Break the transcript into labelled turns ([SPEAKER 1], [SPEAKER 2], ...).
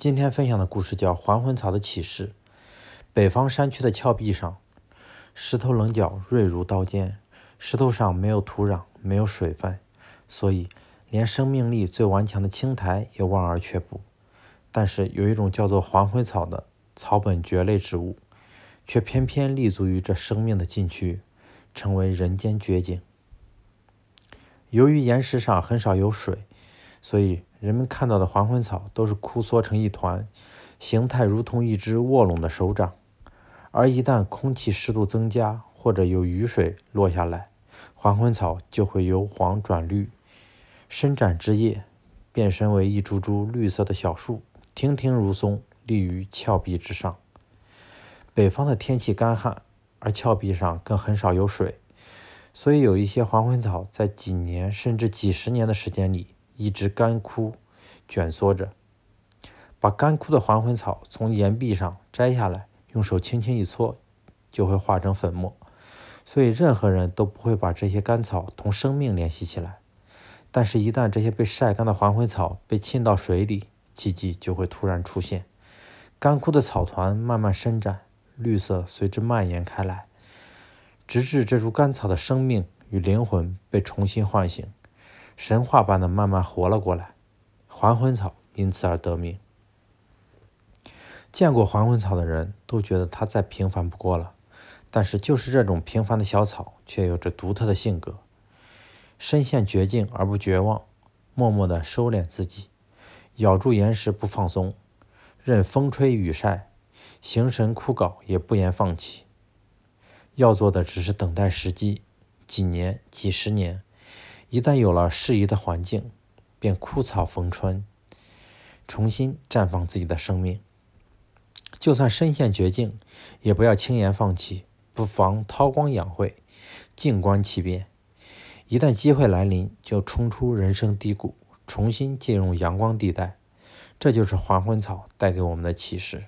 [SPEAKER 1] 今天分享的故事叫《还魂草的启示》。北方山区的峭壁上，石头棱角锐如刀尖，石头上没有土壤，没有水分，所以连生命力最顽强的青苔也望而却步。但是有一种叫做还魂草的草本蕨类植物，却偏偏立足于这生命的禁区，成为人间绝景。由于岩石上很少有水，所以。人们看到的还魂草都是枯缩成一团，形态如同一只卧拢的手掌。而一旦空气湿度增加，或者有雨水落下来，还魂草就会由黄转绿，伸展枝叶，变身为一株株绿色的小树，亭亭如松，立于峭壁之上。北方的天气干旱，而峭壁上更很少有水，所以有一些还魂草在几年甚至几十年的时间里。一直干枯、卷缩着，把干枯的还魂草从岩壁上摘下来，用手轻轻一搓，就会化成粉末。所以任何人都不会把这些干草同生命联系起来。但是，一旦这些被晒干的还魂草被浸到水里，奇迹就会突然出现：干枯的草团慢慢伸展，绿色随之蔓延开来，直至这株干草的生命与灵魂被重新唤醒。神话般的慢慢活了过来，还魂草因此而得名。见过还魂草的人都觉得它再平凡不过了，但是就是这种平凡的小草，却有着独特的性格。身陷绝境而不绝望，默默地收敛自己，咬住岩石不放松，任风吹雨晒，形神枯槁也不言放弃。要做的只是等待时机，几年、几十年。一旦有了适宜的环境，便枯草逢春，重新绽放自己的生命。就算身陷绝境，也不要轻言放弃，不妨韬光养晦，静观其变。一旦机会来临，就冲出人生低谷，重新进入阳光地带。这就是还魂草带给我们的启示。